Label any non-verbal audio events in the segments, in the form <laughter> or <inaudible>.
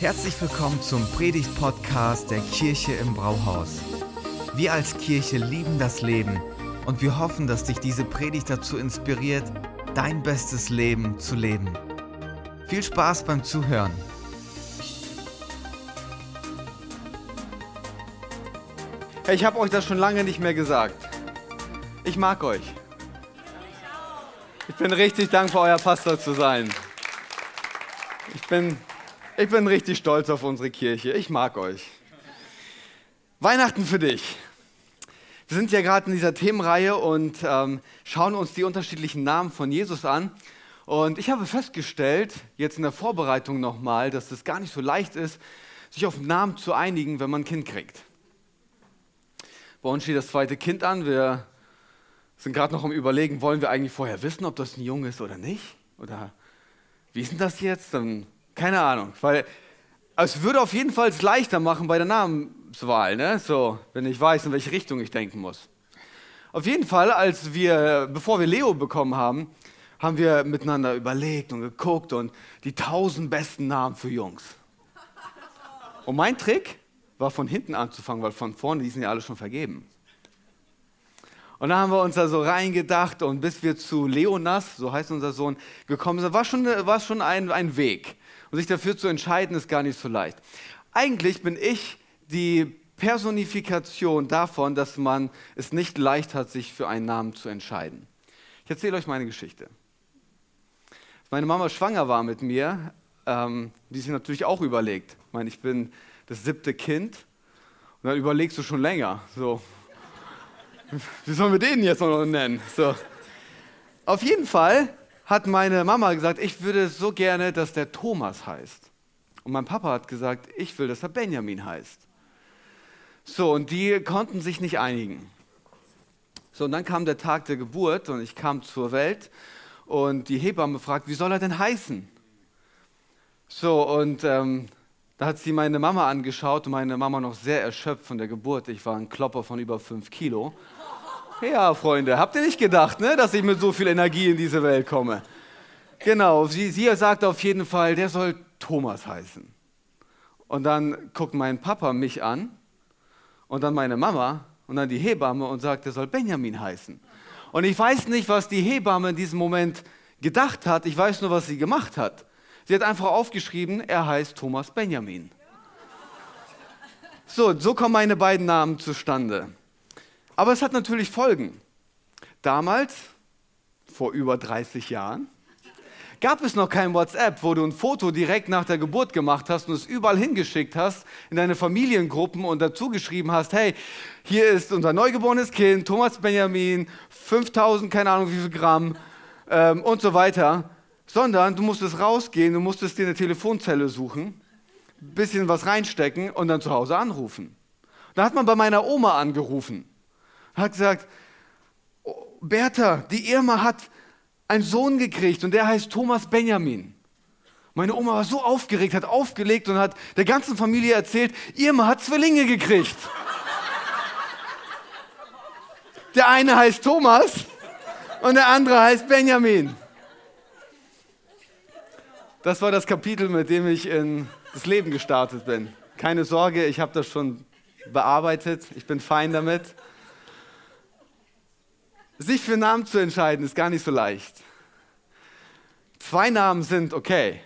Herzlich willkommen zum Predigt-Podcast der Kirche im Brauhaus. Wir als Kirche lieben das Leben und wir hoffen, dass dich diese Predigt dazu inspiriert, dein bestes Leben zu leben. Viel Spaß beim Zuhören. Hey, ich habe euch das schon lange nicht mehr gesagt. Ich mag euch. Ich bin richtig dankbar, euer Pastor zu sein. Ich bin, ich bin richtig stolz auf unsere Kirche. Ich mag euch. Weihnachten für dich. Wir sind ja gerade in dieser Themenreihe und ähm, schauen uns die unterschiedlichen Namen von Jesus an. Und ich habe festgestellt, jetzt in der Vorbereitung nochmal, dass es gar nicht so leicht ist, sich auf einen Namen zu einigen, wenn man ein Kind kriegt. Bei uns steht das zweite Kind an. Wir sind gerade noch am Überlegen, wollen wir eigentlich vorher wissen, ob das ein Junge ist oder nicht? Oder wie ist denn das jetzt? Dann, keine Ahnung. Weil es würde auf jeden Fall es leichter machen bei der Namenswahl, ne? so, wenn ich weiß, in welche Richtung ich denken muss. Auf jeden Fall, als wir, bevor wir Leo bekommen haben, haben wir miteinander überlegt und geguckt und die tausend besten Namen für Jungs. Und mein Trick war von hinten anzufangen, weil von vorne, die sind ja alle schon vergeben. Und da haben wir uns da so reingedacht und bis wir zu Leonas, so heißt unser Sohn, gekommen sind, war schon, war schon ein, ein Weg. Und sich dafür zu entscheiden, ist gar nicht so leicht. Eigentlich bin ich die Personifikation davon, dass man es nicht leicht hat, sich für einen Namen zu entscheiden. Ich erzähle euch meine Geschichte. Als meine Mama schwanger war mit mir, ähm, die sich natürlich auch überlegt. Ich meine, ich bin das siebte Kind und dann überlegst du schon länger. So, <laughs> wie sollen wir den jetzt noch nennen? So. Auf jeden Fall hat meine Mama gesagt, ich würde so gerne, dass der Thomas heißt. Und mein Papa hat gesagt, ich will, dass er Benjamin heißt. So, und die konnten sich nicht einigen. So, und dann kam der Tag der Geburt und ich kam zur Welt und die Hebamme fragt, wie soll er denn heißen? So, und ähm, da hat sie meine Mama angeschaut und meine Mama noch sehr erschöpft von der Geburt. Ich war ein Klopper von über fünf Kilo. Ja, Freunde, habt ihr nicht gedacht, ne, dass ich mit so viel Energie in diese Welt komme? Genau, sie, sie sagt auf jeden Fall, der soll Thomas heißen. Und dann guckt mein Papa mich an und dann meine Mama und dann die Hebamme und sagt, der soll Benjamin heißen. Und ich weiß nicht, was die Hebamme in diesem Moment gedacht hat, ich weiß nur, was sie gemacht hat. Sie hat einfach aufgeschrieben, er heißt Thomas Benjamin. So, so kommen meine beiden Namen zustande. Aber es hat natürlich Folgen. Damals, vor über 30 Jahren, gab es noch kein WhatsApp, wo du ein Foto direkt nach der Geburt gemacht hast und es überall hingeschickt hast in deine Familiengruppen und dazu geschrieben hast, hey, hier ist unser neugeborenes Kind, Thomas Benjamin, 5000, keine Ahnung wie viel Gramm ähm, und so weiter, sondern du musstest rausgehen, du musstest dir eine Telefonzelle suchen, bisschen was reinstecken und dann zu Hause anrufen. Da hat man bei meiner Oma angerufen hat gesagt, oh, Bertha, die Irma hat einen Sohn gekriegt und der heißt Thomas Benjamin. Meine Oma war so aufgeregt, hat aufgelegt und hat der ganzen Familie erzählt, Irma hat Zwillinge gekriegt. Der eine heißt Thomas und der andere heißt Benjamin. Das war das Kapitel, mit dem ich in das Leben gestartet bin. Keine Sorge, ich habe das schon bearbeitet, ich bin fein damit. Sich für Namen zu entscheiden, ist gar nicht so leicht. Zwei Namen sind okay.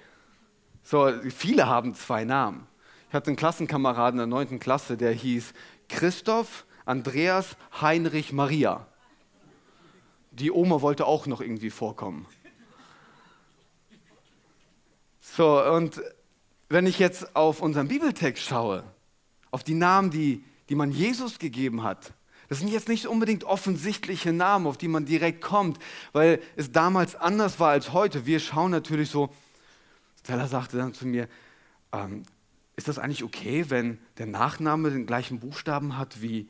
So, viele haben zwei Namen. Ich hatte einen Klassenkameraden in der 9. Klasse, der hieß Christoph, Andreas, Heinrich, Maria. Die Oma wollte auch noch irgendwie vorkommen. So, und wenn ich jetzt auf unseren Bibeltext schaue, auf die Namen, die, die man Jesus gegeben hat, das sind jetzt nicht unbedingt offensichtliche Namen, auf die man direkt kommt, weil es damals anders war als heute. Wir schauen natürlich so, Stella sagte dann zu mir, ähm, ist das eigentlich okay, wenn der Nachname den gleichen Buchstaben hat, wie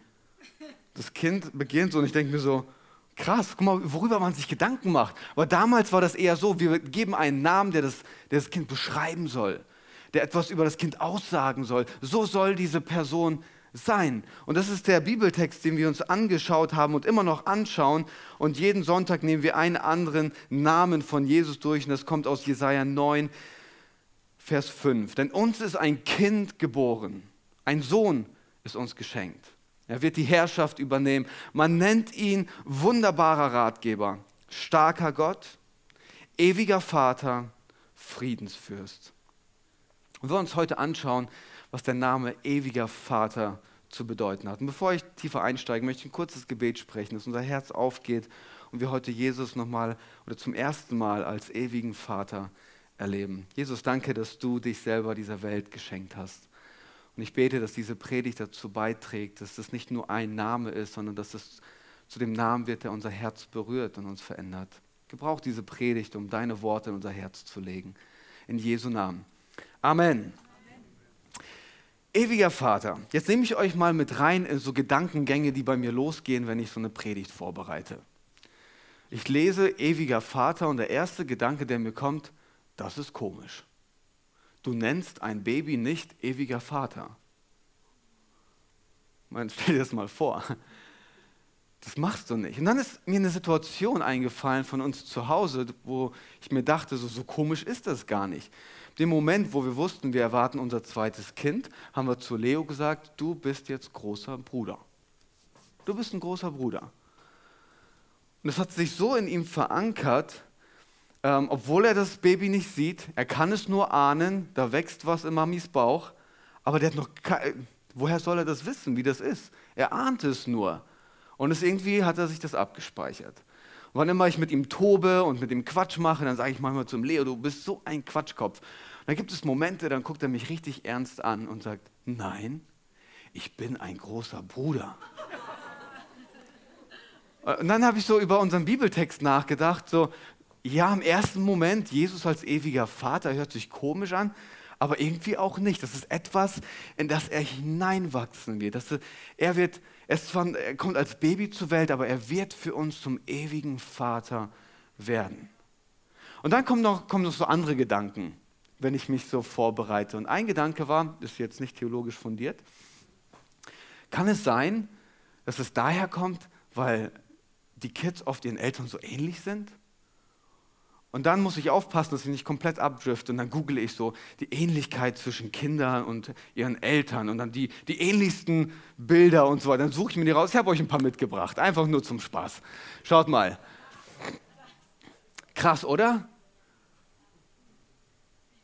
das Kind beginnt? Und ich denke mir so, krass, guck mal, worüber man sich Gedanken macht. Aber damals war das eher so, wir geben einen Namen, der das, der das Kind beschreiben soll, der etwas über das Kind aussagen soll. So soll diese Person sein. Und das ist der Bibeltext, den wir uns angeschaut haben und immer noch anschauen. Und jeden Sonntag nehmen wir einen anderen Namen von Jesus durch. Und das kommt aus Jesaja 9, Vers 5. Denn uns ist ein Kind geboren, ein Sohn ist uns geschenkt. Er wird die Herrschaft übernehmen. Man nennt ihn wunderbarer Ratgeber, starker Gott, ewiger Vater, Friedensfürst. Und wir uns heute anschauen, was der Name ewiger Vater zu bedeuten hat. Und bevor ich tiefer einsteige, möchte ich ein kurzes Gebet sprechen, dass unser Herz aufgeht und wir heute Jesus nochmal oder zum ersten Mal als ewigen Vater erleben. Jesus, danke, dass du dich selber dieser Welt geschenkt hast. Und ich bete, dass diese Predigt dazu beiträgt, dass das nicht nur ein Name ist, sondern dass es zu dem Namen wird, der unser Herz berührt und uns verändert. Gebrauch diese Predigt, um deine Worte in unser Herz zu legen. In Jesu Namen. Amen. Ewiger Vater, jetzt nehme ich euch mal mit rein in so Gedankengänge, die bei mir losgehen, wenn ich so eine Predigt vorbereite. Ich lese ewiger Vater und der erste Gedanke, der mir kommt, das ist komisch du nennst ein Baby nicht ewiger Vater. Man <laughs> stell dir das mal vor. Das machst du nicht. Und dann ist mir eine Situation eingefallen von uns zu Hause, wo ich mir dachte, so, so komisch ist das gar nicht. Dem Moment, wo wir wussten, wir erwarten unser zweites Kind, haben wir zu Leo gesagt, du bist jetzt großer Bruder. Du bist ein großer Bruder. Und das hat sich so in ihm verankert, ähm, obwohl er das Baby nicht sieht, er kann es nur ahnen, da wächst was in Mamis Bauch, aber der hat noch kein, woher soll er das wissen, wie das ist? Er ahnt es nur. Und es irgendwie hat er sich das abgespeichert. Und wann immer ich mit ihm tobe und mit ihm Quatsch mache, dann sage ich manchmal zum Leo, du bist so ein Quatschkopf. Dann gibt es Momente, dann guckt er mich richtig ernst an und sagt, nein, ich bin ein großer Bruder. Und dann habe ich so über unseren Bibeltext nachgedacht, so, ja, im ersten Moment, Jesus als ewiger Vater hört sich komisch an, aber irgendwie auch nicht. Das ist etwas, in das er hineinwachsen wird. Das, er, wird er, zwar, er kommt als Baby zur Welt, aber er wird für uns zum ewigen Vater werden. Und dann kommen noch, kommen noch so andere Gedanken, wenn ich mich so vorbereite. Und ein Gedanke war, ist jetzt nicht theologisch fundiert, kann es sein, dass es daher kommt, weil die Kids oft ihren Eltern so ähnlich sind? Und dann muss ich aufpassen, dass ich nicht komplett abdrifte. Und dann google ich so die Ähnlichkeit zwischen Kindern und ihren Eltern und dann die, die ähnlichsten Bilder und so weiter. Dann suche ich mir die raus. Ich habe euch ein paar mitgebracht. Einfach nur zum Spaß. Schaut mal. Krass, oder?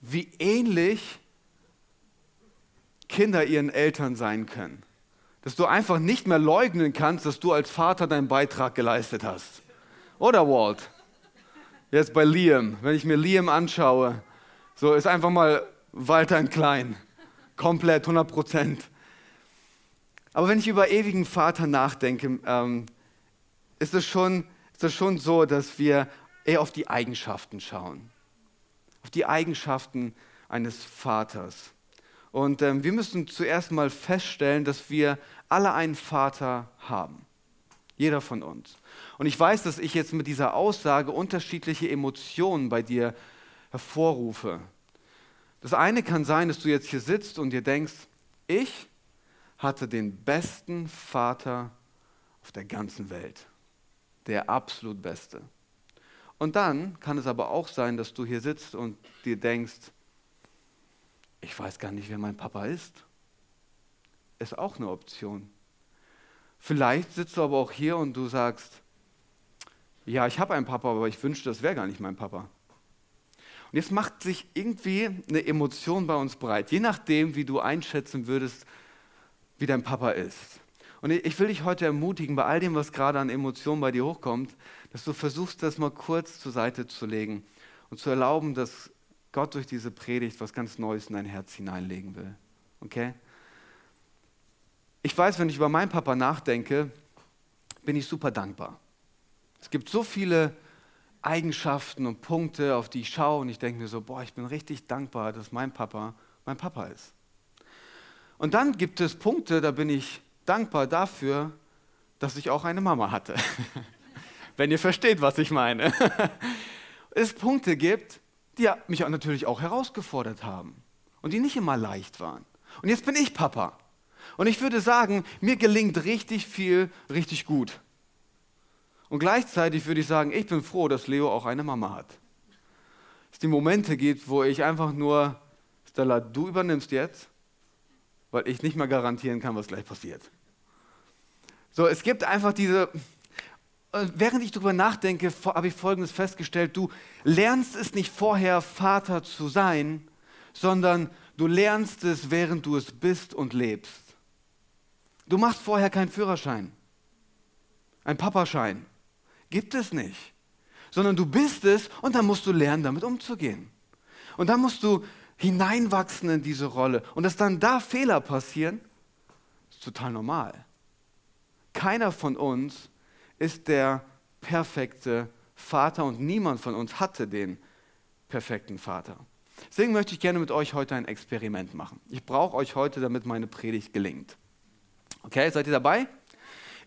Wie ähnlich Kinder ihren Eltern sein können. Dass du einfach nicht mehr leugnen kannst, dass du als Vater deinen Beitrag geleistet hast. Oder Walt? Jetzt bei Liam, wenn ich mir Liam anschaue, so ist einfach mal Walter in klein. Komplett, 100 Prozent. Aber wenn ich über ewigen Vater nachdenke, ähm, ist, es schon, ist es schon so, dass wir eher auf die Eigenschaften schauen. Auf die Eigenschaften eines Vaters. Und ähm, wir müssen zuerst mal feststellen, dass wir alle einen Vater haben. Jeder von uns. Und ich weiß, dass ich jetzt mit dieser Aussage unterschiedliche Emotionen bei dir hervorrufe. Das eine kann sein, dass du jetzt hier sitzt und dir denkst, ich hatte den besten Vater auf der ganzen Welt. Der absolut beste. Und dann kann es aber auch sein, dass du hier sitzt und dir denkst, ich weiß gar nicht, wer mein Papa ist. Ist auch eine Option. Vielleicht sitzt du aber auch hier und du sagst, ja, ich habe einen Papa, aber ich wünschte, das wäre gar nicht mein Papa. Und jetzt macht sich irgendwie eine Emotion bei uns breit, je nachdem, wie du einschätzen würdest, wie dein Papa ist. Und ich will dich heute ermutigen, bei all dem, was gerade an Emotionen bei dir hochkommt, dass du versuchst, das mal kurz zur Seite zu legen und zu erlauben, dass Gott durch diese Predigt was ganz Neues in dein Herz hineinlegen will. Okay? Ich weiß, wenn ich über meinen Papa nachdenke, bin ich super dankbar. Es gibt so viele Eigenschaften und Punkte, auf die ich schaue und ich denke mir so, boah, ich bin richtig dankbar, dass mein Papa mein Papa ist. Und dann gibt es Punkte, da bin ich dankbar dafür, dass ich auch eine Mama hatte. <laughs> Wenn ihr versteht, was ich meine. <laughs> es Punkte gibt, die mich natürlich auch herausgefordert haben und die nicht immer leicht waren. Und jetzt bin ich Papa. Und ich würde sagen, mir gelingt richtig viel, richtig gut. Und gleichzeitig würde ich sagen, ich bin froh, dass Leo auch eine Mama hat. Es die Momente gibt, wo ich einfach nur Stella, du übernimmst jetzt, weil ich nicht mehr garantieren kann, was gleich passiert. So, es gibt einfach diese, während ich darüber nachdenke, habe ich Folgendes festgestellt, du lernst es nicht vorher, Vater zu sein, sondern du lernst es, während du es bist und lebst. Du machst vorher keinen Führerschein, einen Papaschein. Gibt es nicht. Sondern du bist es und dann musst du lernen, damit umzugehen. Und dann musst du hineinwachsen in diese Rolle. Und dass dann da Fehler passieren, ist total normal. Keiner von uns ist der perfekte Vater und niemand von uns hatte den perfekten Vater. Deswegen möchte ich gerne mit euch heute ein Experiment machen. Ich brauche euch heute, damit meine Predigt gelingt. Okay, seid ihr dabei?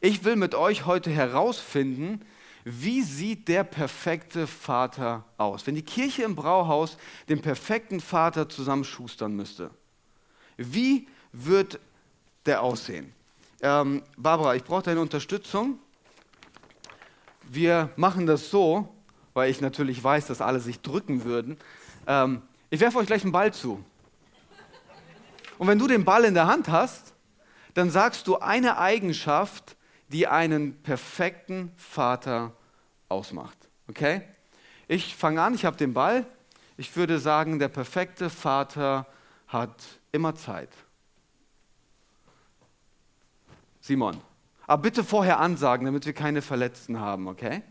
Ich will mit euch heute herausfinden, wie sieht der perfekte Vater aus? Wenn die Kirche im Brauhaus den perfekten Vater zusammenschustern müsste, wie wird der aussehen? Ähm, Barbara, ich brauche deine Unterstützung. Wir machen das so, weil ich natürlich weiß, dass alle sich drücken würden. Ähm, ich werfe euch gleich einen Ball zu. Und wenn du den Ball in der Hand hast, dann sagst du eine Eigenschaft, die einen perfekten Vater ausmacht. Okay? Ich fange an, ich habe den Ball. Ich würde sagen, der perfekte Vater hat immer Zeit. Simon. Aber bitte vorher ansagen, damit wir keine Verletzten haben, okay?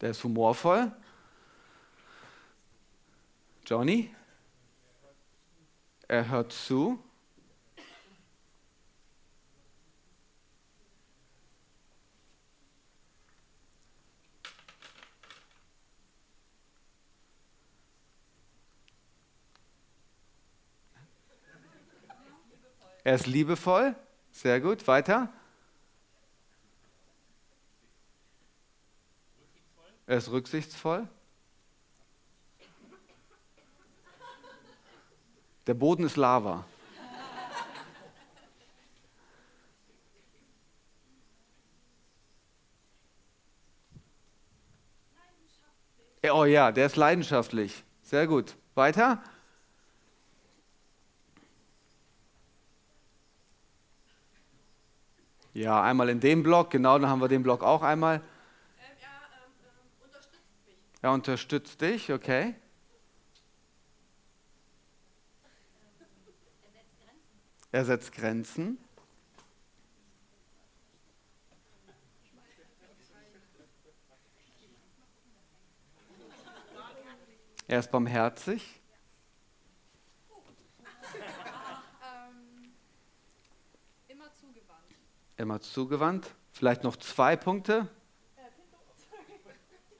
Der ist humorvoll. Johnny? Er hört zu. Er ist liebevoll. Sehr gut. Weiter. Er ist rücksichtsvoll. Der Boden ist Lava. Oh ja, der ist leidenschaftlich. Sehr gut. Weiter. Ja, einmal in dem Block, genau, dann haben wir den Block auch einmal. Ähm, er ähm, ähm, unterstützt mich. Er unterstützt dich, okay. Er setzt Grenzen. Er ist barmherzig. Immer zugewandt. Immer zugewandt. Vielleicht noch zwei Punkte.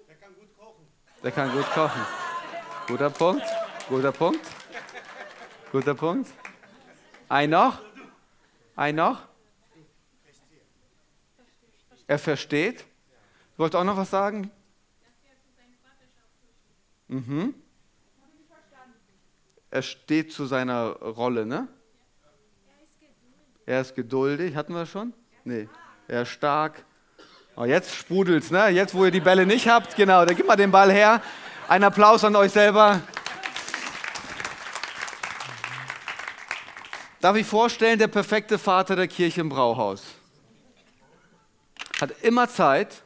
Der kann gut kochen. Der kann gut kochen. Guter Punkt. Guter Punkt. Guter Punkt. Ein noch? Ein noch? Er versteht. Du wolltest auch noch was sagen? Mhm. Er steht zu seiner Rolle, ne? Er ist geduldig. Hatten wir schon? Nee. Er ist stark. Oh, jetzt sprudelt's, ne? Jetzt, wo ihr die Bälle nicht habt, genau, dann gib mal den Ball her. Ein Applaus an euch selber. Darf ich vorstellen, der perfekte Vater der Kirche im Brauhaus. Hat immer Zeit,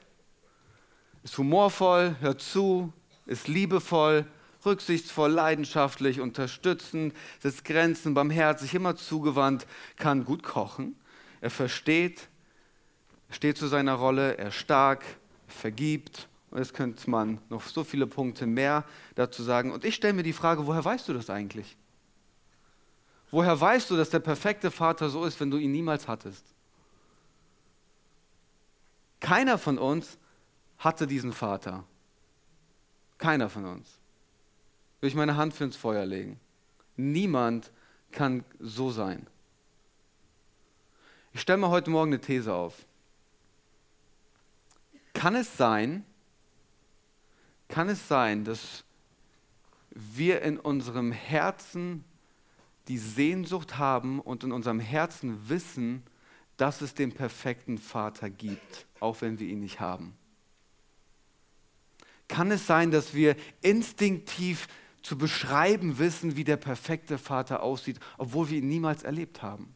ist humorvoll, hört zu, ist liebevoll, rücksichtsvoll, leidenschaftlich, unterstützend, setzt Grenzen, barmherzig, immer zugewandt, kann gut kochen. Er versteht, steht zu seiner Rolle, er ist stark, vergibt. Und jetzt könnte man noch so viele Punkte mehr dazu sagen. Und ich stelle mir die Frage, woher weißt du das eigentlich? Woher weißt du, dass der perfekte Vater so ist, wenn du ihn niemals hattest? Keiner von uns hatte diesen Vater. Keiner von uns. Will ich meine Hand für ins Feuer legen. Niemand kann so sein. Ich stelle mir heute Morgen eine These auf. Kann es sein, kann es sein, dass wir in unserem Herzen die Sehnsucht haben und in unserem Herzen wissen, dass es den perfekten Vater gibt, auch wenn wir ihn nicht haben. Kann es sein, dass wir instinktiv zu beschreiben wissen, wie der perfekte Vater aussieht, obwohl wir ihn niemals erlebt haben?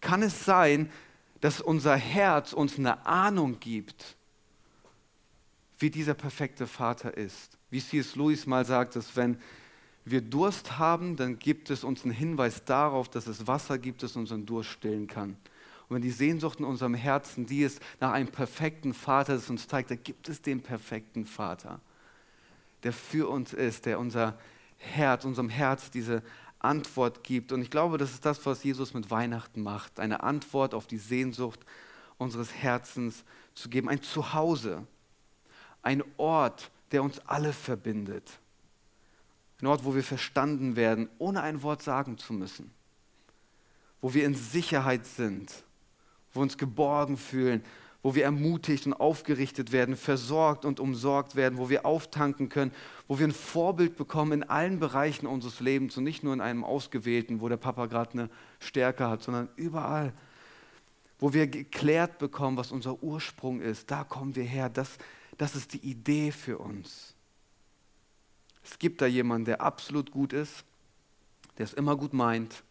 Kann es sein, dass unser Herz uns eine Ahnung gibt, wie dieser perfekte Vater ist? Wie C.S. Lewis mal sagt, dass wenn wir Durst haben, dann gibt es uns einen Hinweis darauf, dass es Wasser gibt, das unseren Durst stillen kann. Und wenn die Sehnsucht in unserem Herzen die ist nach einem perfekten Vater, das uns zeigt, da gibt es den perfekten Vater, der für uns ist, der unser Herz, unserem Herz diese Antwort gibt. Und ich glaube, das ist das, was Jesus mit Weihnachten macht, eine Antwort auf die Sehnsucht unseres Herzens zu geben, ein Zuhause, ein Ort, der uns alle verbindet. Ein Ort, wo wir verstanden werden, ohne ein Wort sagen zu müssen. Wo wir in Sicherheit sind, wo wir uns geborgen fühlen, wo wir ermutigt und aufgerichtet werden, versorgt und umsorgt werden, wo wir auftanken können, wo wir ein Vorbild bekommen in allen Bereichen unseres Lebens und nicht nur in einem ausgewählten, wo der Papa gerade eine Stärke hat, sondern überall, wo wir geklärt bekommen, was unser Ursprung ist. Da kommen wir her. Das, das ist die Idee für uns. Es gibt da jemanden, der absolut gut ist, der es immer gut meint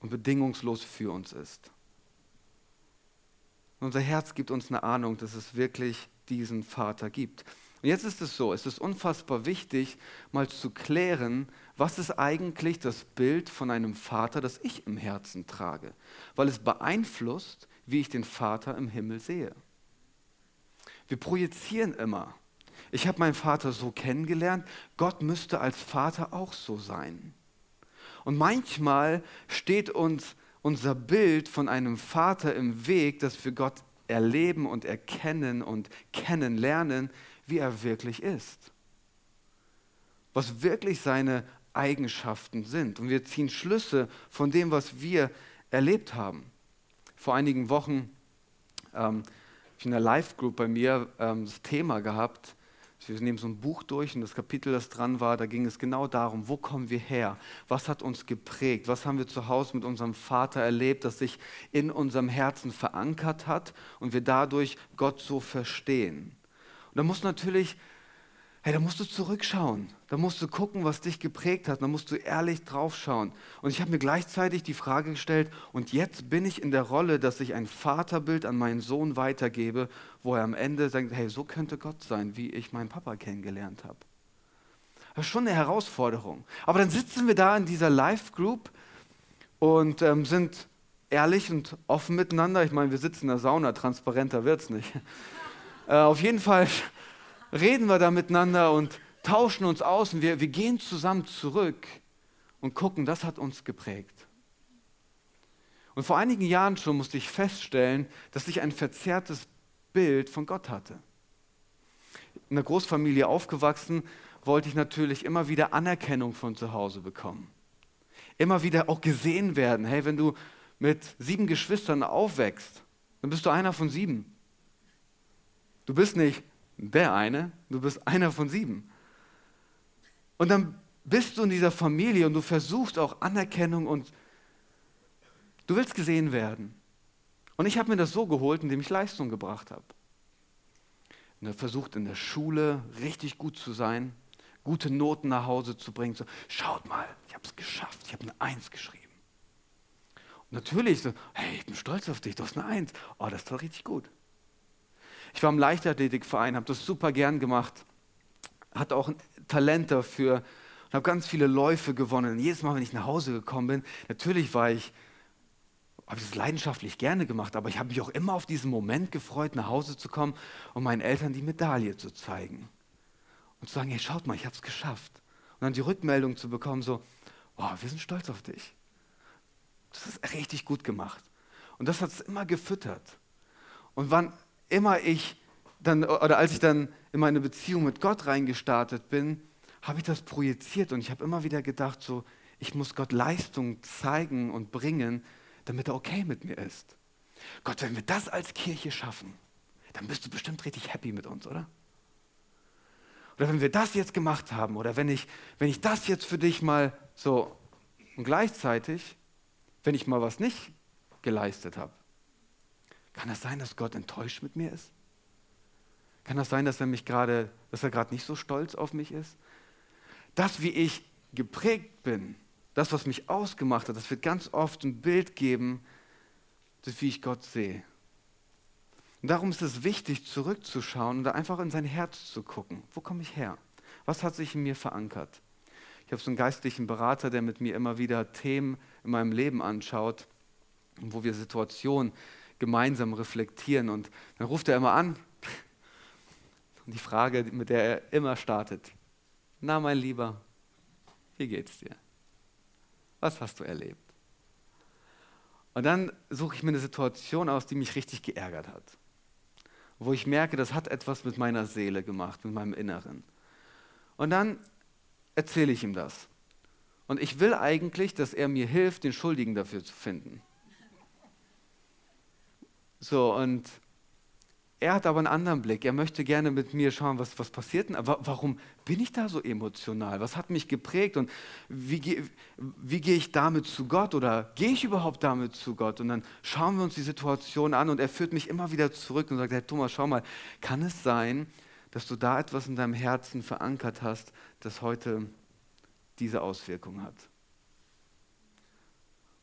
und bedingungslos für uns ist. Und unser Herz gibt uns eine Ahnung, dass es wirklich diesen Vater gibt. Und jetzt ist es so, es ist unfassbar wichtig, mal zu klären, was ist eigentlich das Bild von einem Vater, das ich im Herzen trage, weil es beeinflusst, wie ich den Vater im Himmel sehe. Wir projizieren immer. Ich habe meinen Vater so kennengelernt, Gott müsste als Vater auch so sein. Und manchmal steht uns unser Bild von einem Vater im Weg, dass wir Gott erleben und erkennen und kennenlernen, wie er wirklich ist. Was wirklich seine Eigenschaften sind. Und wir ziehen Schlüsse von dem, was wir erlebt haben. Vor einigen Wochen ähm, ich in der Live-Group bei mir ähm, das Thema gehabt. Wir nehmen so ein Buch durch und das Kapitel, das dran war, da ging es genau darum, wo kommen wir her? Was hat uns geprägt? Was haben wir zu Hause mit unserem Vater erlebt, das sich in unserem Herzen verankert hat und wir dadurch Gott so verstehen? Und da muss natürlich Hey, da musst du zurückschauen. Da musst du gucken, was dich geprägt hat. Da musst du ehrlich draufschauen. Und ich habe mir gleichzeitig die Frage gestellt, und jetzt bin ich in der Rolle, dass ich ein Vaterbild an meinen Sohn weitergebe, wo er am Ende sagt, hey, so könnte Gott sein, wie ich meinen Papa kennengelernt habe. Das ist schon eine Herausforderung. Aber dann sitzen wir da in dieser Live-Group und ähm, sind ehrlich und offen miteinander. Ich meine, wir sitzen in der Sauna, transparenter wird es nicht. <laughs> Äh, auf jeden Fall reden wir da miteinander und tauschen uns aus und wir, wir gehen zusammen zurück und gucken, das hat uns geprägt. Und vor einigen Jahren schon musste ich feststellen, dass ich ein verzerrtes Bild von Gott hatte. In der Großfamilie aufgewachsen, wollte ich natürlich immer wieder Anerkennung von zu Hause bekommen. Immer wieder auch gesehen werden. Hey, wenn du mit sieben Geschwistern aufwächst, dann bist du einer von sieben. Du bist nicht der eine, du bist einer von sieben. Und dann bist du in dieser Familie und du versuchst auch Anerkennung und du willst gesehen werden. Und ich habe mir das so geholt, indem ich Leistung gebracht habe. Er versucht in der Schule richtig gut zu sein, gute Noten nach Hause zu bringen. So, schaut mal, ich habe es geschafft, ich habe eine Eins geschrieben. Und natürlich so, hey, ich bin stolz auf dich, du hast eine Eins. Oh, das doch richtig gut. Ich war im Leichtathletikverein, habe das super gern gemacht, hatte auch ein Talent dafür und habe ganz viele Läufe gewonnen. Und jedes Mal, wenn ich nach Hause gekommen bin, natürlich war ich, habe ich das leidenschaftlich gerne gemacht, aber ich habe mich auch immer auf diesen Moment gefreut, nach Hause zu kommen und meinen Eltern die Medaille zu zeigen. Und zu sagen, hey, schaut mal, ich habe es geschafft. Und dann die Rückmeldung zu bekommen, so, oh, wir sind stolz auf dich. Das ist richtig gut gemacht. Und das hat es immer gefüttert. Und wann immer ich dann, oder als ich dann in meine Beziehung mit Gott reingestartet bin, habe ich das projiziert und ich habe immer wieder gedacht, so, ich muss Gott Leistung zeigen und bringen, damit er okay mit mir ist. Gott, wenn wir das als Kirche schaffen, dann bist du bestimmt richtig happy mit uns, oder? Oder wenn wir das jetzt gemacht haben, oder wenn ich, wenn ich das jetzt für dich mal so, und gleichzeitig, wenn ich mal was nicht geleistet habe, kann es sein, dass Gott enttäuscht mit mir ist? Kann das sein, dass er mich gerade, dass er gerade nicht so stolz auf mich ist? Das, wie ich geprägt bin, das, was mich ausgemacht hat, das wird ganz oft ein Bild geben, das, wie ich Gott sehe. Und darum ist es wichtig, zurückzuschauen und einfach in sein Herz zu gucken. Wo komme ich her? Was hat sich in mir verankert? Ich habe so einen geistlichen Berater, der mit mir immer wieder Themen in meinem Leben anschaut, wo wir Situationen gemeinsam reflektieren. Und dann ruft er immer an. Und die Frage, mit der er immer startet: Na, mein Lieber, wie geht's dir? Was hast du erlebt? Und dann suche ich mir eine Situation aus, die mich richtig geärgert hat. Wo ich merke, das hat etwas mit meiner Seele gemacht, mit meinem Inneren. Und dann erzähle ich ihm das. Und ich will eigentlich, dass er mir hilft, den Schuldigen dafür zu finden. So, und er hat aber einen anderen Blick. Er möchte gerne mit mir schauen, was, was passiert denn. Warum bin ich da so emotional? Was hat mich geprägt? Und wie, wie gehe ich damit zu Gott? Oder gehe ich überhaupt damit zu Gott? Und dann schauen wir uns die Situation an und er führt mich immer wieder zurück und sagt, hey Thomas, schau mal, kann es sein, dass du da etwas in deinem Herzen verankert hast, das heute diese Auswirkung hat?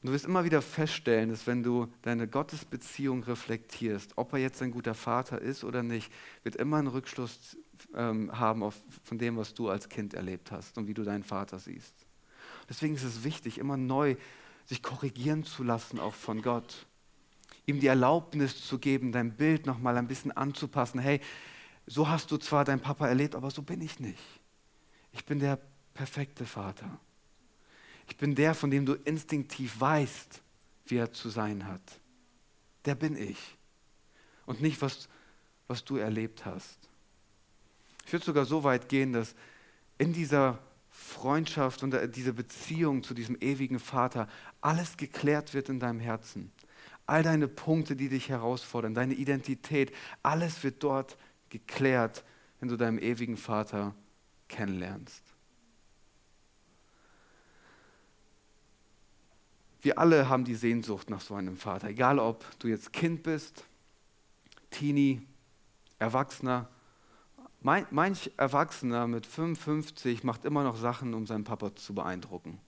Und du wirst immer wieder feststellen, dass wenn du deine Gottesbeziehung reflektierst, ob er jetzt ein guter Vater ist oder nicht, wird immer einen Rückschluss ähm, haben auf, von dem, was du als Kind erlebt hast und wie du deinen Vater siehst. Deswegen ist es wichtig, immer neu sich korrigieren zu lassen, auch von Gott. Ihm die Erlaubnis zu geben, dein Bild nochmal ein bisschen anzupassen. Hey, so hast du zwar deinen Papa erlebt, aber so bin ich nicht. Ich bin der perfekte Vater. Ich bin der, von dem du instinktiv weißt, wie er zu sein hat. Der bin ich. Und nicht, was, was du erlebt hast. Ich würde sogar so weit gehen, dass in dieser Freundschaft und dieser Beziehung zu diesem ewigen Vater alles geklärt wird in deinem Herzen. All deine Punkte, die dich herausfordern, deine Identität, alles wird dort geklärt, wenn du deinen ewigen Vater kennenlernst. Wir alle haben die Sehnsucht nach so einem Vater, egal ob du jetzt Kind bist, Teenie, Erwachsener. Manch Erwachsener mit 55 macht immer noch Sachen, um seinen Papa zu beeindrucken.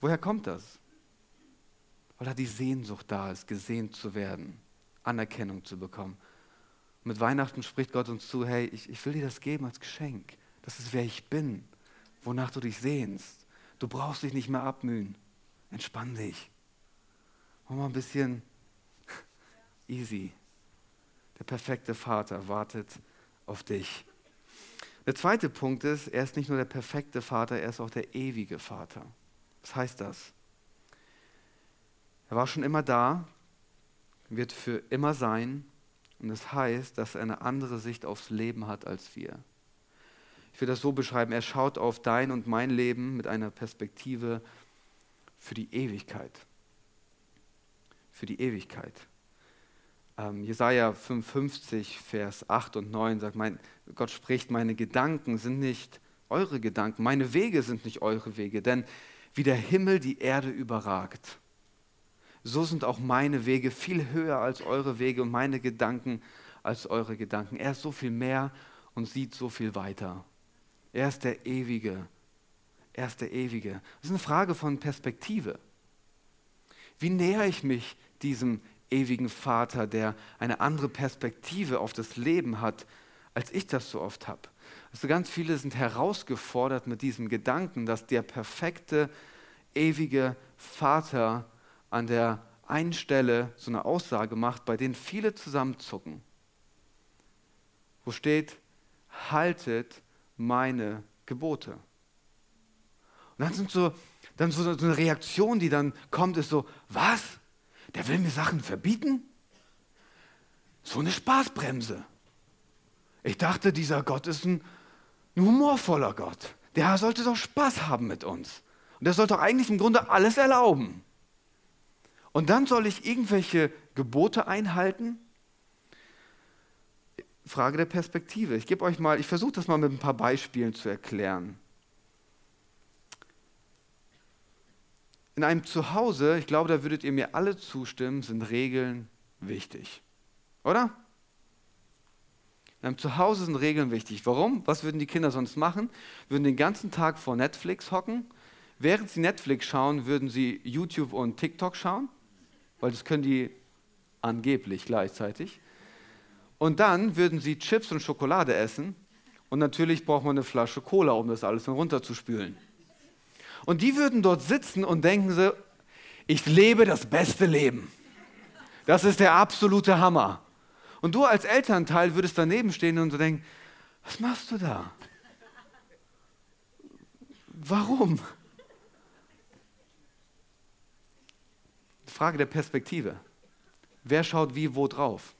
Woher kommt das? Weil da die Sehnsucht da ist, gesehen zu werden, Anerkennung zu bekommen. Mit Weihnachten spricht Gott uns zu, hey, ich, ich will dir das geben als Geschenk. Das ist wer ich bin, wonach du dich sehnst. Du brauchst dich nicht mehr abmühen. Entspann dich. Mach mal ein bisschen <laughs> easy. Der perfekte Vater wartet auf dich. Der zweite Punkt ist, er ist nicht nur der perfekte Vater, er ist auch der ewige Vater. Was heißt das? Er war schon immer da, wird für immer sein und das heißt, dass er eine andere Sicht aufs Leben hat als wir. Ich will das so beschreiben, er schaut auf dein und mein Leben mit einer Perspektive für die Ewigkeit. Für die Ewigkeit. Ähm, Jesaja 55, Vers 8 und 9 sagt, mein, Gott spricht, meine Gedanken sind nicht eure Gedanken, meine Wege sind nicht eure Wege, denn wie der Himmel die Erde überragt, so sind auch meine Wege viel höher als eure Wege und meine Gedanken als eure Gedanken. Er ist so viel mehr und sieht so viel weiter. Er ist der Ewige. Er ist der Ewige. Das ist eine Frage von Perspektive. Wie nähere ich mich diesem ewigen Vater, der eine andere Perspektive auf das Leben hat, als ich das so oft habe? Also ganz viele sind herausgefordert mit diesem Gedanken, dass der perfekte, ewige Vater an der einen Stelle so eine Aussage macht, bei denen viele zusammenzucken. Wo steht, haltet meine Gebote. Und dann sind so, dann so, eine Reaktion, die dann kommt, ist so, was? Der will mir Sachen verbieten? So eine Spaßbremse. Ich dachte, dieser Gott ist ein, ein humorvoller Gott. Der sollte doch Spaß haben mit uns. Und der sollte doch eigentlich im Grunde alles erlauben. Und dann soll ich irgendwelche Gebote einhalten? Frage der Perspektive. Ich gebe euch mal, ich versuche das mal mit ein paar Beispielen zu erklären. In einem Zuhause, ich glaube, da würdet ihr mir alle zustimmen, sind Regeln wichtig. Oder? In einem Zuhause sind Regeln wichtig. Warum? Was würden die Kinder sonst machen? Würden den ganzen Tag vor Netflix hocken. Während sie Netflix schauen, würden sie YouTube und TikTok schauen, weil das können die angeblich gleichzeitig. Und dann würden sie Chips und Schokolade essen. Und natürlich braucht man eine Flasche Cola, um das alles runterzuspülen. Und die würden dort sitzen und denken so, ich lebe das beste Leben. Das ist der absolute Hammer. Und du als Elternteil würdest daneben stehen und so denken, was machst du da? Warum? Frage der Perspektive. Wer schaut wie wo drauf?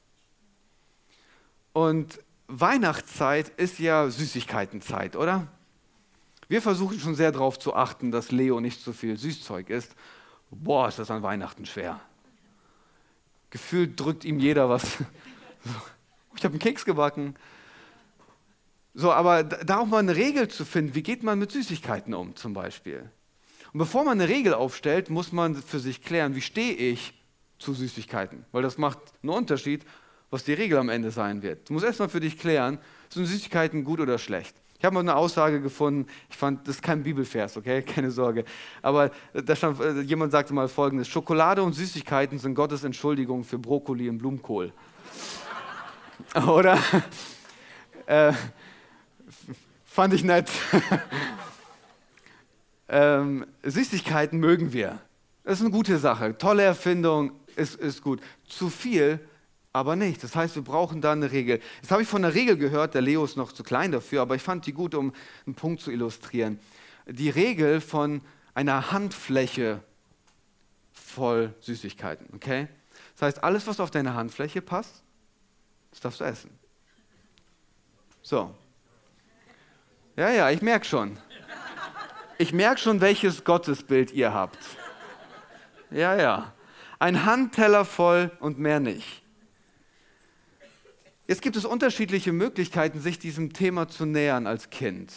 Und Weihnachtszeit ist ja Süßigkeitenzeit, oder? Wir versuchen schon sehr darauf zu achten, dass Leo nicht so viel Süßzeug isst. Boah, ist das an Weihnachten schwer. Gefühlt drückt ihm jeder was. <laughs> Ich habe einen Keks gebacken. So, aber da auch mal eine Regel zu finden, wie geht man mit Süßigkeiten um zum Beispiel? Und bevor man eine Regel aufstellt, muss man für sich klären, wie stehe ich zu Süßigkeiten? Weil das macht einen Unterschied, was die Regel am Ende sein wird. Du musst erstmal für dich klären, sind Süßigkeiten gut oder schlecht? Ich habe mal eine Aussage gefunden, ich fand, das ist kein Bibelvers, okay, <laughs> keine Sorge. Aber da stand, äh, jemand sagte mal folgendes: Schokolade und Süßigkeiten sind Gottes Entschuldigung für Brokkoli und Blumenkohl. <laughs> Oder? <laughs> äh, fand ich nett. ähm, Süßigkeiten mögen wir. Das ist eine gute Sache. Tolle Erfindung, ist, ist gut. Zu viel aber nicht. Das heißt, wir brauchen da eine Regel. Jetzt habe ich von einer Regel gehört, der Leo ist noch zu klein dafür, aber ich fand die gut, um einen Punkt zu illustrieren. Die Regel von einer Handfläche voll Süßigkeiten, okay? Das heißt, alles, was auf deine Handfläche passt, das darfst du essen. So. Ja, ja, ich merke schon. Ich merke schon, welches Gottesbild ihr habt. Ja, ja. Ein Handteller voll und mehr nicht. Jetzt gibt es unterschiedliche Möglichkeiten, sich diesem Thema zu nähern als Kind.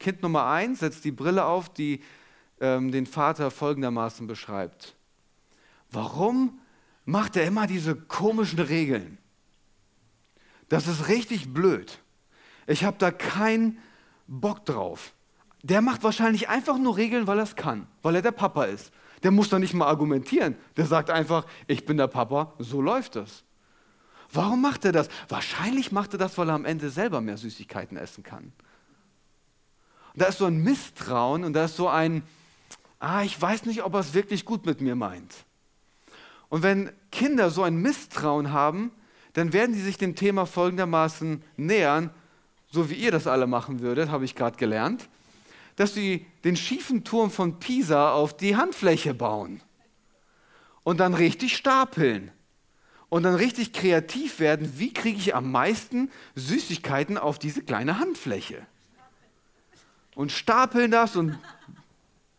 Kind Nummer eins setzt die Brille auf, die ähm, den Vater folgendermaßen beschreibt. Warum macht er immer diese komischen Regeln? Das ist richtig blöd. Ich habe da keinen Bock drauf. Der macht wahrscheinlich einfach nur Regeln, weil er es kann, weil er der Papa ist. Der muss doch nicht mal argumentieren. Der sagt einfach, ich bin der Papa, so läuft das. Warum macht er das? Wahrscheinlich macht er das, weil er am Ende selber mehr Süßigkeiten essen kann. Und da ist so ein Misstrauen und da ist so ein, ah, ich weiß nicht, ob er es wirklich gut mit mir meint. Und wenn Kinder so ein Misstrauen haben, dann werden sie sich dem Thema folgendermaßen nähern, so wie ihr das alle machen würdet, habe ich gerade gelernt, dass sie den schiefen Turm von Pisa auf die Handfläche bauen und dann richtig stapeln und dann richtig kreativ werden, wie kriege ich am meisten Süßigkeiten auf diese kleine Handfläche. Und stapeln das und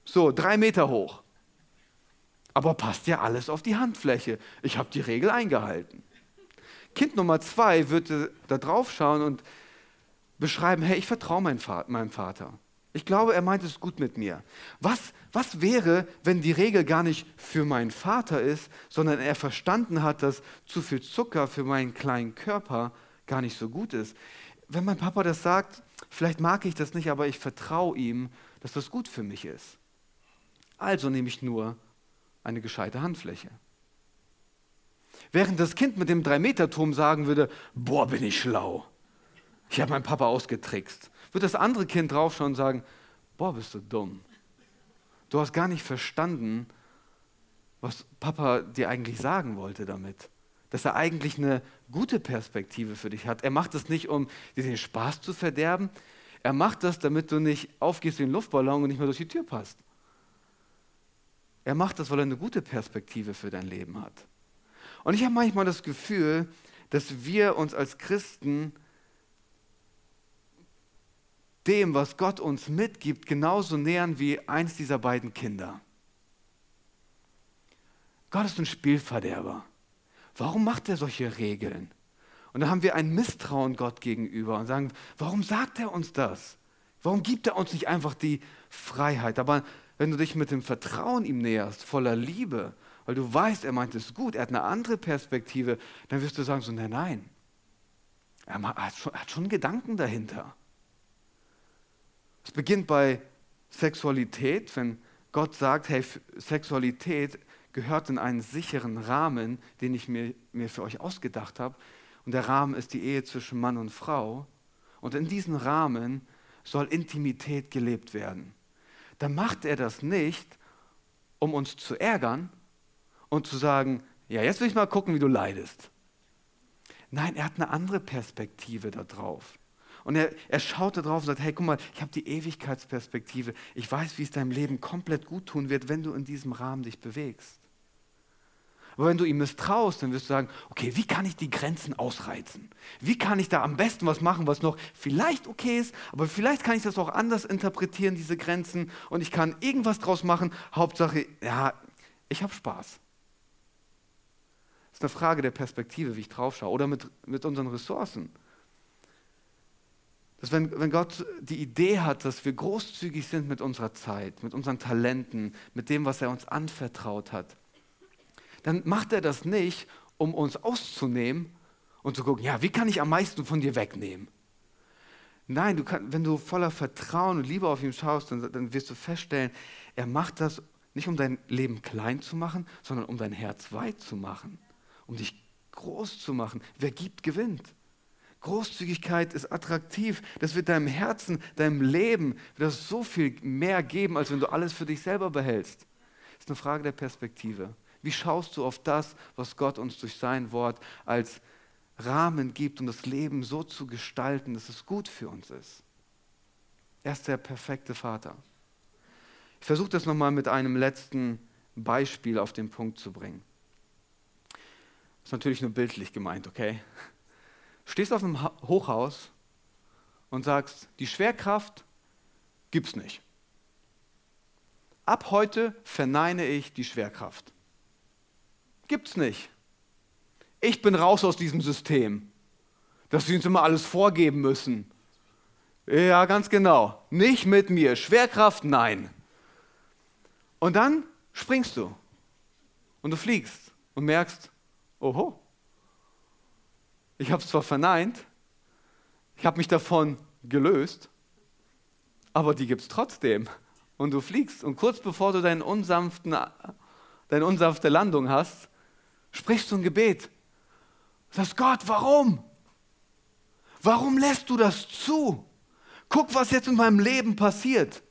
so, drei Meter hoch. Aber passt ja alles auf die Handfläche. Ich habe die Regel eingehalten. Kind Nummer zwei wird da drauf schauen und beschreiben, hey, ich vertraue meinem Vater. Ich glaube, er meint es gut mit mir. Was, was wäre, wenn die Regel gar nicht für meinen Vater ist, sondern er verstanden hat, dass zu viel Zucker für meinen kleinen Körper gar nicht so gut ist? Wenn mein Papa das sagt, vielleicht mag ich das nicht, aber ich vertraue ihm, dass das gut für mich ist. Also nehme ich nur eine gescheite Handfläche. Während das Kind mit dem Drei-Meter-Turm sagen würde, boah, bin ich schlau. Ich habe meinen Papa ausgetrickst wird das andere Kind draufschauen und sagen, boah, bist du dumm. Du hast gar nicht verstanden, was Papa dir eigentlich sagen wollte damit. Dass er eigentlich eine gute Perspektive für dich hat. Er macht es nicht, um dir den Spaß zu verderben. Er macht das, damit du nicht aufgehst wie ein Luftballon und nicht mehr durch die Tür passt. Er macht das, weil er eine gute Perspektive für dein Leben hat. Und ich habe manchmal das Gefühl, dass wir uns als Christen dem, was Gott uns mitgibt, genauso nähern wie eins dieser beiden Kinder. Gott ist ein Spielverderber. Warum macht er solche Regeln? Und da haben wir ein Misstrauen Gott gegenüber und sagen, warum sagt er uns das? Warum gibt er uns nicht einfach die Freiheit? Aber wenn du dich mit dem Vertrauen ihm näherst, voller Liebe, weil du weißt, er meint es gut, er hat eine andere Perspektive, dann wirst du sagen so, nein, nein, Er hat schon, hat schon Gedanken dahinter. Es beginnt bei Sexualität, wenn Gott sagt, hey, Sexualität gehört in einen sicheren Rahmen, den ich mir, mir für euch ausgedacht habe. Und der Rahmen ist die Ehe zwischen Mann und Frau. Und in diesem Rahmen soll Intimität gelebt werden. Dann macht er das nicht, um uns zu ärgern und zu sagen, ja, jetzt will ich mal gucken, wie du leidest. Nein, er hat eine andere Perspektive darauf. Und er, er schaut da drauf und sagt, hey, guck mal, ich habe die Ewigkeitsperspektive. Ich weiß, wie es deinem Leben komplett gut tun wird, wenn du in diesem Rahmen dich bewegst. Aber wenn du ihm misstraust, dann wirst du sagen, okay, wie kann ich die Grenzen ausreizen? Wie kann ich da am besten was machen, was noch vielleicht okay ist, aber vielleicht kann ich das auch anders interpretieren, diese Grenzen, und ich kann irgendwas draus machen. Hauptsache, ja, ich habe Spaß. Das ist eine Frage der Perspektive, wie ich drauf schaue. Oder mit, mit unseren Ressourcen. Dass wenn, wenn Gott die Idee hat, dass wir großzügig sind mit unserer Zeit, mit unseren Talenten, mit dem, was er uns anvertraut hat, dann macht er das nicht, um uns auszunehmen und zu gucken, ja, wie kann ich am meisten von dir wegnehmen? Nein, du kann, wenn du voller Vertrauen und Liebe auf ihn schaust, dann, dann wirst du feststellen, er macht das nicht, um dein Leben klein zu machen, sondern um dein Herz weit zu machen, um dich groß zu machen. Wer gibt, gewinnt. Großzügigkeit ist attraktiv. Das wird deinem Herzen, deinem Leben das so viel mehr geben, als wenn du alles für dich selber behältst. Das ist eine Frage der Perspektive. Wie schaust du auf das, was Gott uns durch sein Wort als Rahmen gibt, um das Leben so zu gestalten, dass es gut für uns ist? Er ist der perfekte Vater. Ich versuche das nochmal mit einem letzten Beispiel auf den Punkt zu bringen. Das ist natürlich nur bildlich gemeint, okay? Stehst auf einem Hochhaus und sagst, die Schwerkraft gibt es nicht. Ab heute verneine ich die Schwerkraft. Gibt es nicht. Ich bin raus aus diesem System, dass sie uns immer alles vorgeben müssen. Ja, ganz genau. Nicht mit mir. Schwerkraft, nein. Und dann springst du und du fliegst und merkst, oho, ich habe es zwar verneint, ich habe mich davon gelöst, aber die gibt es trotzdem. Und du fliegst. Und kurz bevor du deine unsanfte Landung hast, sprichst du ein Gebet. Sagst Gott, warum? Warum lässt du das zu? Guck, was jetzt in meinem Leben passiert.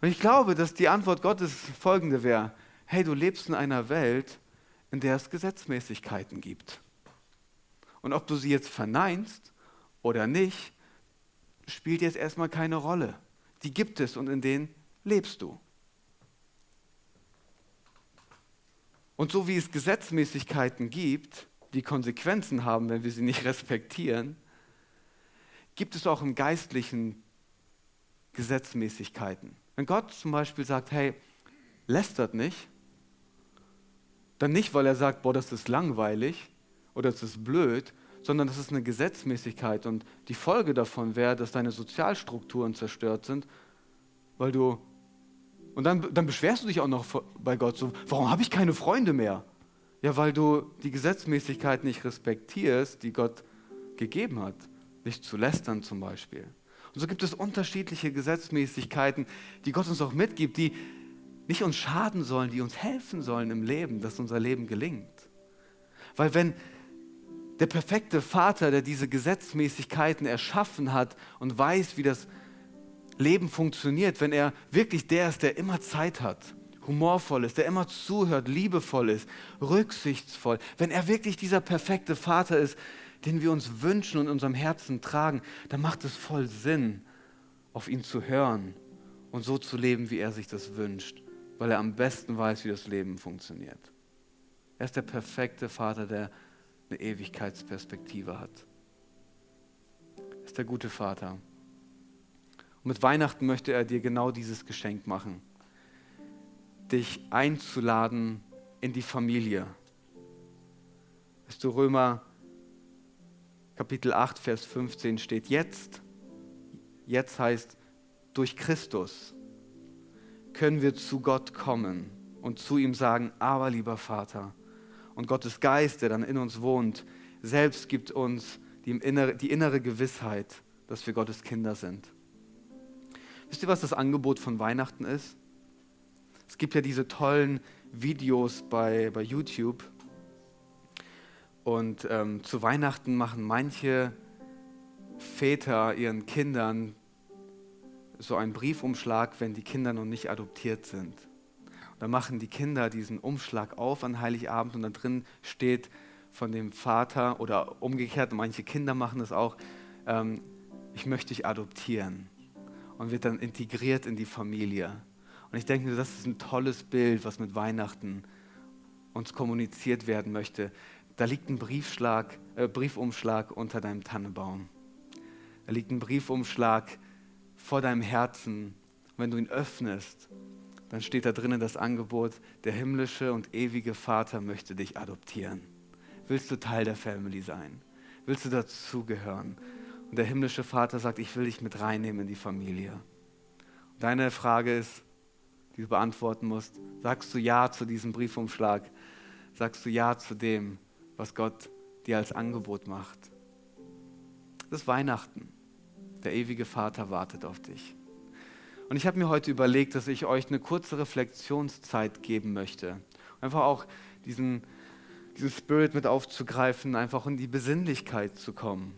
Und ich glaube, dass die Antwort Gottes folgende wäre. Hey, du lebst in einer Welt, in der es Gesetzmäßigkeiten gibt. Und ob du sie jetzt verneinst oder nicht, spielt jetzt erstmal keine Rolle. Die gibt es und in denen lebst du. Und so wie es Gesetzmäßigkeiten gibt, die Konsequenzen haben, wenn wir sie nicht <laughs> respektieren, gibt es auch im Geistlichen Gesetzmäßigkeiten. Wenn Gott zum Beispiel sagt, hey, lästert nicht, dann nicht, weil er sagt, boah, das ist langweilig, oder es ist blöd, sondern das ist eine Gesetzmäßigkeit. Und die Folge davon wäre, dass deine Sozialstrukturen zerstört sind, weil du. Und dann, dann beschwerst du dich auch noch bei Gott so, warum habe ich keine Freunde mehr? Ja, weil du die Gesetzmäßigkeit nicht respektierst, die Gott gegeben hat. Nicht zu lästern zum Beispiel. Und so gibt es unterschiedliche Gesetzmäßigkeiten, die Gott uns auch mitgibt, die nicht uns schaden sollen, die uns helfen sollen im Leben, dass unser Leben gelingt. Weil wenn der perfekte Vater, der diese Gesetzmäßigkeiten erschaffen hat und weiß, wie das Leben funktioniert, wenn er wirklich der ist, der immer Zeit hat, humorvoll ist, der immer zuhört, liebevoll ist, rücksichtsvoll, wenn er wirklich dieser perfekte Vater ist, den wir uns wünschen und in unserem Herzen tragen, dann macht es voll Sinn, auf ihn zu hören und so zu leben, wie er sich das wünscht, weil er am besten weiß, wie das Leben funktioniert. Er ist der perfekte Vater, der eine Ewigkeitsperspektive hat. Er ist der gute Vater. Und mit Weihnachten möchte er dir genau dieses Geschenk machen. Dich einzuladen in die Familie. Weißt du, Römer Kapitel 8, Vers 15 steht jetzt, jetzt heißt, durch Christus können wir zu Gott kommen und zu ihm sagen, aber lieber Vater, und Gottes Geist, der dann in uns wohnt, selbst gibt uns die, innere, die innere Gewissheit, dass wir Gottes Kinder sind. Wisst ihr, was das Angebot von Weihnachten ist? Es gibt ja diese tollen Videos bei, bei YouTube. Und ähm, zu Weihnachten machen manche Väter ihren Kindern so einen Briefumschlag, wenn die Kinder noch nicht adoptiert sind. Dann machen die Kinder diesen Umschlag auf an Heiligabend und da drin steht von dem Vater oder umgekehrt, manche Kinder machen das auch, ähm, ich möchte dich adoptieren und wird dann integriert in die Familie. Und ich denke, das ist ein tolles Bild, was mit Weihnachten uns kommuniziert werden möchte. Da liegt ein Briefschlag, äh, Briefumschlag unter deinem Tannenbaum. Da liegt ein Briefumschlag vor deinem Herzen. Wenn du ihn öffnest, dann steht da drinnen das Angebot, der himmlische und ewige Vater möchte dich adoptieren. Willst du Teil der Family sein? Willst du dazugehören? Und der himmlische Vater sagt, ich will dich mit reinnehmen in die Familie. Deine Frage ist, die du beantworten musst, sagst du Ja zu diesem Briefumschlag? Sagst du Ja zu dem, was Gott dir als Angebot macht? Das ist Weihnachten. Der ewige Vater wartet auf dich. Und ich habe mir heute überlegt, dass ich euch eine kurze Reflexionszeit geben möchte. Einfach auch diesen, diesen Spirit mit aufzugreifen, einfach in die Besinnlichkeit zu kommen.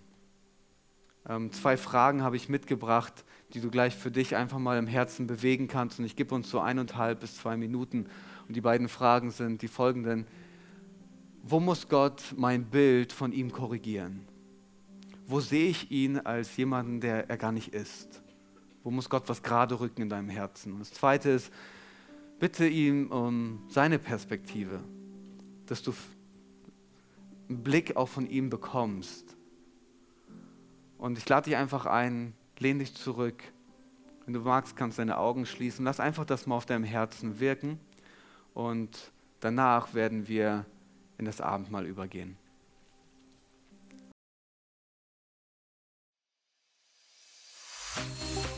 Ähm, zwei Fragen habe ich mitgebracht, die du gleich für dich einfach mal im Herzen bewegen kannst. Und ich gebe uns so eineinhalb bis zwei Minuten. Und die beiden Fragen sind die folgenden. Wo muss Gott mein Bild von ihm korrigieren? Wo sehe ich ihn als jemanden, der er gar nicht ist? Wo muss Gott was gerade rücken in deinem Herzen? Und das Zweite ist, bitte ihm um seine Perspektive, dass du einen Blick auch von ihm bekommst. Und ich lade dich einfach ein, lehn dich zurück. Wenn du magst, kannst du deine Augen schließen. Lass einfach das mal auf deinem Herzen wirken. Und danach werden wir in das Abendmahl übergehen.